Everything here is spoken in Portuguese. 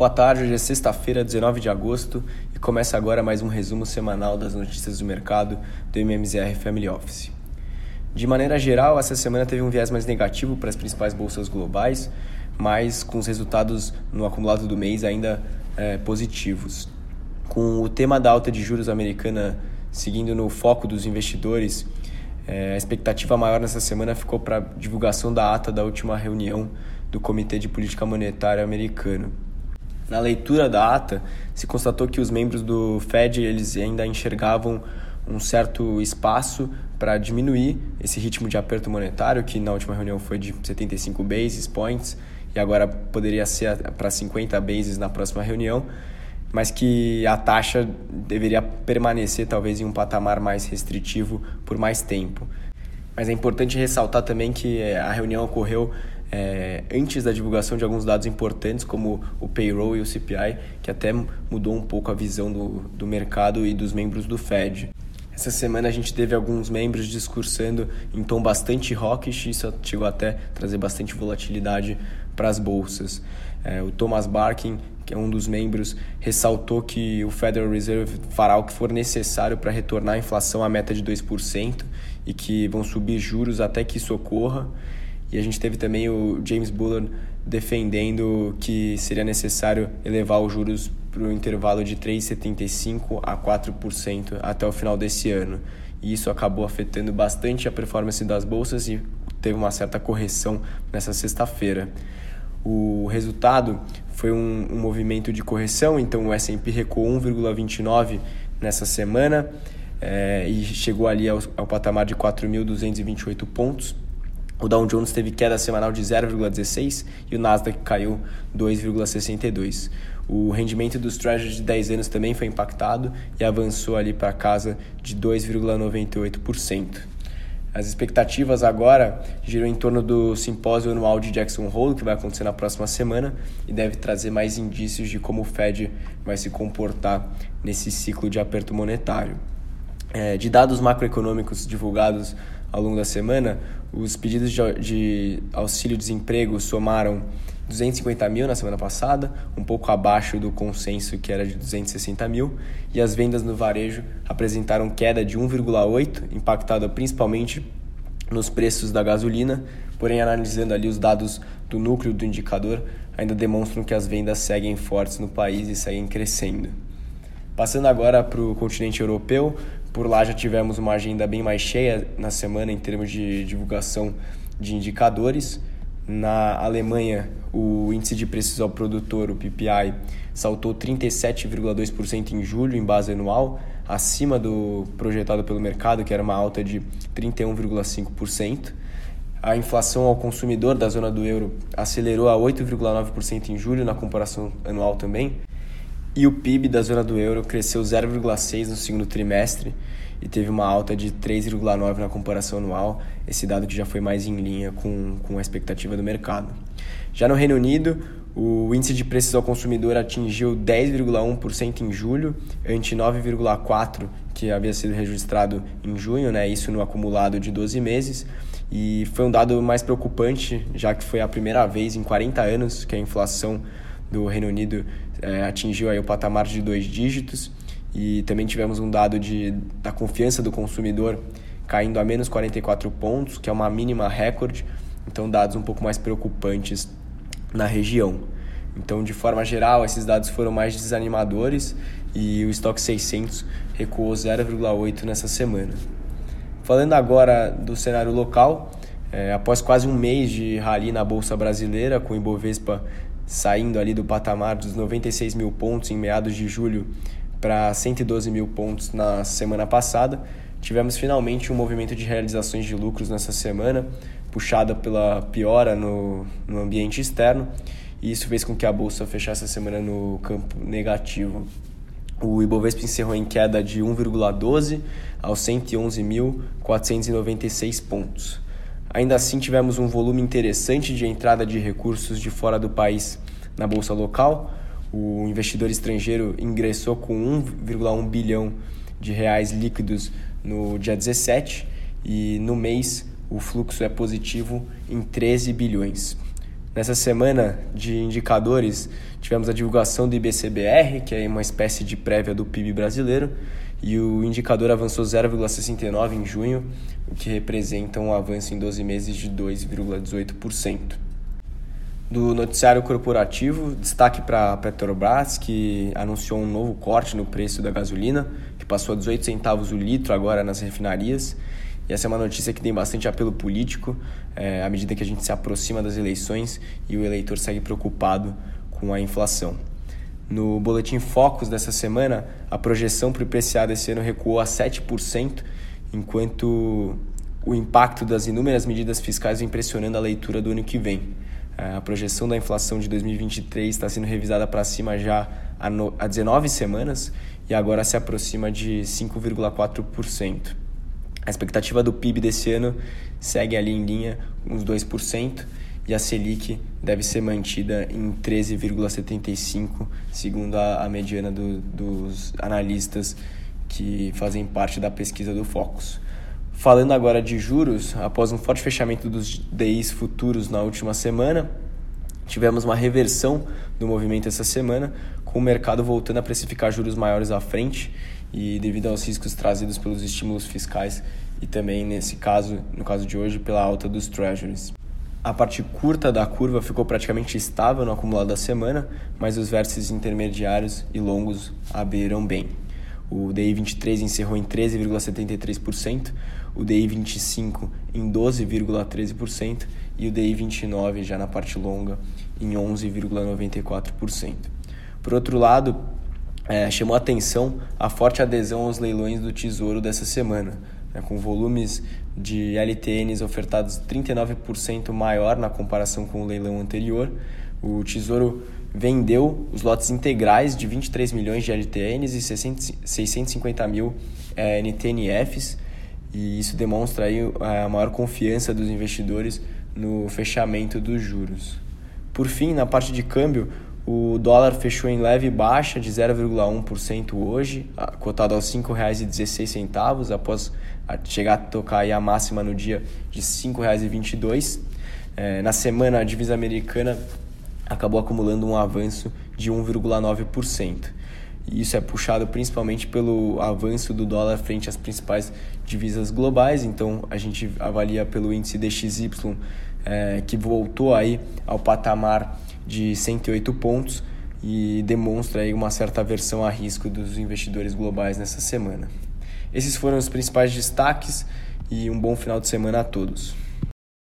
Boa tarde, hoje é sexta-feira, 19 de agosto, e começa agora mais um resumo semanal das notícias do mercado do MMZR Family Office. De maneira geral, essa semana teve um viés mais negativo para as principais bolsas globais, mas com os resultados no acumulado do mês ainda é, positivos. Com o tema da alta de juros americana seguindo no foco dos investidores, é, a expectativa maior nessa semana ficou para a divulgação da ata da última reunião do Comitê de Política Monetária americano. Na leitura da ata, se constatou que os membros do Fed eles ainda enxergavam um certo espaço para diminuir esse ritmo de aperto monetário, que na última reunião foi de 75 basis points e agora poderia ser para 50 bases na próxima reunião, mas que a taxa deveria permanecer talvez em um patamar mais restritivo por mais tempo. Mas é importante ressaltar também que a reunião ocorreu é, antes da divulgação de alguns dados importantes, como o payroll e o CPI, que até mudou um pouco a visão do, do mercado e dos membros do Fed. Essa semana a gente teve alguns membros discursando em tom bastante hawkish, isso chegou até a trazer bastante volatilidade para as bolsas. É, o Thomas Barkin, que é um dos membros, ressaltou que o Federal Reserve fará o que for necessário para retornar a inflação à meta de 2% e que vão subir juros até que isso ocorra. E a gente teve também o James Bullard defendendo que seria necessário elevar os juros para o intervalo de 3,75% a 4% até o final desse ano. E isso acabou afetando bastante a performance das bolsas e teve uma certa correção nessa sexta-feira. O resultado foi um, um, movimento de correção, então o S&P recuou 1,29 nessa semana é, e chegou ali ao, ao patamar de 4.228 pontos. O Dow Jones teve queda semanal de 0,16 e o Nasdaq caiu 2,62. O rendimento dos Treasuries de 10 anos também foi impactado e avançou ali para casa de 2,98%. As expectativas agora giram em torno do simpósio anual de Jackson Hole, que vai acontecer na próxima semana e deve trazer mais indícios de como o Fed vai se comportar nesse ciclo de aperto monetário. É, de dados macroeconômicos divulgados ao longo da semana, os pedidos de, de auxílio-desemprego somaram 250 mil na semana passada, um pouco abaixo do consenso que era de 260 mil, e as vendas no varejo apresentaram queda de 1,8, impactada principalmente nos preços da gasolina, porém analisando ali os dados do núcleo do indicador, ainda demonstram que as vendas seguem fortes no país e seguem crescendo. Passando agora para o continente europeu, por lá já tivemos uma agenda bem mais cheia na semana em termos de divulgação de indicadores. Na Alemanha, o índice de preços ao produtor, o PPI, saltou 37,2% em julho em base anual, acima do projetado pelo mercado, que era uma alta de 31,5%. A inflação ao consumidor da zona do euro acelerou a 8,9% em julho na comparação anual também, e o PIB da zona do euro cresceu 0,6 no segundo trimestre e teve uma alta de 3,9 na comparação anual, esse dado que já foi mais em linha com, com a expectativa do mercado. Já no Reino Unido, o índice de preços ao consumidor atingiu 10,1% em julho, ante 9,4% que havia sido registrado em junho, né? isso no acumulado de 12 meses. E foi um dado mais preocupante, já que foi a primeira vez em 40 anos que a inflação do Reino Unido é, atingiu aí o patamar de dois dígitos e também tivemos um dado de, da confiança do consumidor caindo a menos 44 pontos, que é uma mínima recorde, então dados um pouco mais preocupantes na região. Então, de forma geral, esses dados foram mais desanimadores e o estoque 600 recuou 0,8 nessa semana. Falando agora do cenário local, é, após quase um mês de rally na Bolsa Brasileira, com o Ibovespa saindo ali do patamar dos 96 mil pontos em meados de julho para 112 mil pontos na semana passada, tivemos finalmente um movimento de realizações de lucros nessa semana, puxada pela piora no, no ambiente externo, e isso fez com que a bolsa fechasse a semana no campo negativo. O Ibovespa encerrou em queda de 1,12 aos 111.496 pontos. Ainda assim, tivemos um volume interessante de entrada de recursos de fora do país na bolsa local. O investidor estrangeiro ingressou com 1,1 bilhão de reais líquidos no dia 17 e no mês o fluxo é positivo em 13 bilhões. Nessa semana de indicadores, tivemos a divulgação do IBCBR, que é uma espécie de prévia do PIB brasileiro, e o indicador avançou 0,69 em junho, o que representa um avanço em 12 meses de 2,18%. Do noticiário corporativo, destaque para a Petrobras, que anunciou um novo corte no preço da gasolina, que passou a 18 centavos o litro agora nas refinarias. E essa é uma notícia que tem bastante apelo político, é, à medida que a gente se aproxima das eleições e o eleitor segue preocupado com a inflação. No boletim Focus dessa semana, a projeção para o IPCA desse ano recuou a 7%, enquanto o impacto das inúmeras medidas fiscais vem pressionando a leitura do ano que vem. É, a projeção da inflação de 2023 está sendo revisada para cima já há 19 semanas e agora se aproxima de 5,4%. A expectativa do PIB desse ano segue ali em linha, uns 2%, e a Selic deve ser mantida em 13,75, segundo a, a mediana do, dos analistas que fazem parte da pesquisa do Focus. Falando agora de juros, após um forte fechamento dos DIs futuros na última semana, tivemos uma reversão do movimento essa semana, com o mercado voltando a precificar juros maiores à frente e devido aos riscos trazidos pelos estímulos fiscais e também nesse caso, no caso de hoje, pela alta dos treasuries. A parte curta da curva ficou praticamente estável no acumulado da semana, mas os vértices intermediários e longos abriram bem. O DI 23 encerrou em 13,73%, o DI 25 em 12,13% e o DI 29 já na parte longa em 11,94%. Por outro lado, é, chamou atenção a forte adesão aos leilões do Tesouro dessa semana, né, com volumes de LTNs ofertados 39% maior na comparação com o leilão anterior. O Tesouro vendeu os lotes integrais de 23 milhões de LTNs e 650 mil é, NTNFs, e isso demonstra aí a maior confiança dos investidores no fechamento dos juros. Por fim, na parte de câmbio, o dólar fechou em leve baixa de 0,1% hoje, cotado aos R$ 5,16, após chegar a tocar a máxima no dia de R$ 5,22. É, na semana, a divisa americana acabou acumulando um avanço de 1,9%. E isso é puxado principalmente pelo avanço do dólar frente às principais divisas globais. Então, a gente avalia pelo índice DXY, é, que voltou aí ao patamar de 108 pontos e demonstra aí uma certa aversão a risco dos investidores globais nessa semana. Esses foram os principais destaques e um bom final de semana a todos.